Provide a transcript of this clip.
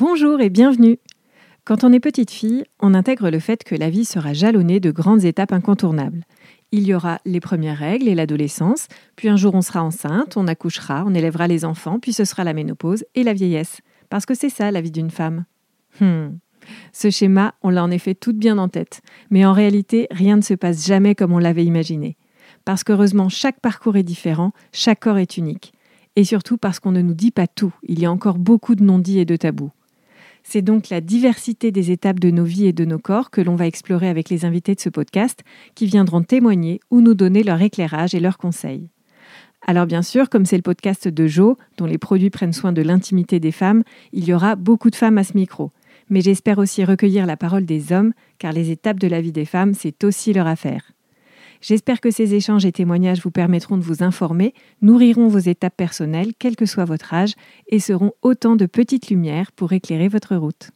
Bonjour et bienvenue. Quand on est petite fille, on intègre le fait que la vie sera jalonnée de grandes étapes incontournables. Il y aura les premières règles et l'adolescence, puis un jour on sera enceinte, on accouchera, on élèvera les enfants, puis ce sera la ménopause et la vieillesse. Parce que c'est ça la vie d'une femme. Hmm. Ce schéma, on l'a en effet toute bien en tête, mais en réalité, rien ne se passe jamais comme on l'avait imaginé. Parce qu'heureusement, chaque parcours est différent, chaque corps est unique. Et surtout parce qu'on ne nous dit pas tout, il y a encore beaucoup de non-dits et de tabous. C'est donc la diversité des étapes de nos vies et de nos corps que l'on va explorer avec les invités de ce podcast qui viendront témoigner ou nous donner leur éclairage et leurs conseils. Alors bien sûr, comme c'est le podcast de Jo, dont les produits prennent soin de l'intimité des femmes, il y aura beaucoup de femmes à ce micro. Mais j'espère aussi recueillir la parole des hommes, car les étapes de la vie des femmes, c'est aussi leur affaire. J'espère que ces échanges et témoignages vous permettront de vous informer, nourriront vos étapes personnelles, quel que soit votre âge, et seront autant de petites lumières pour éclairer votre route.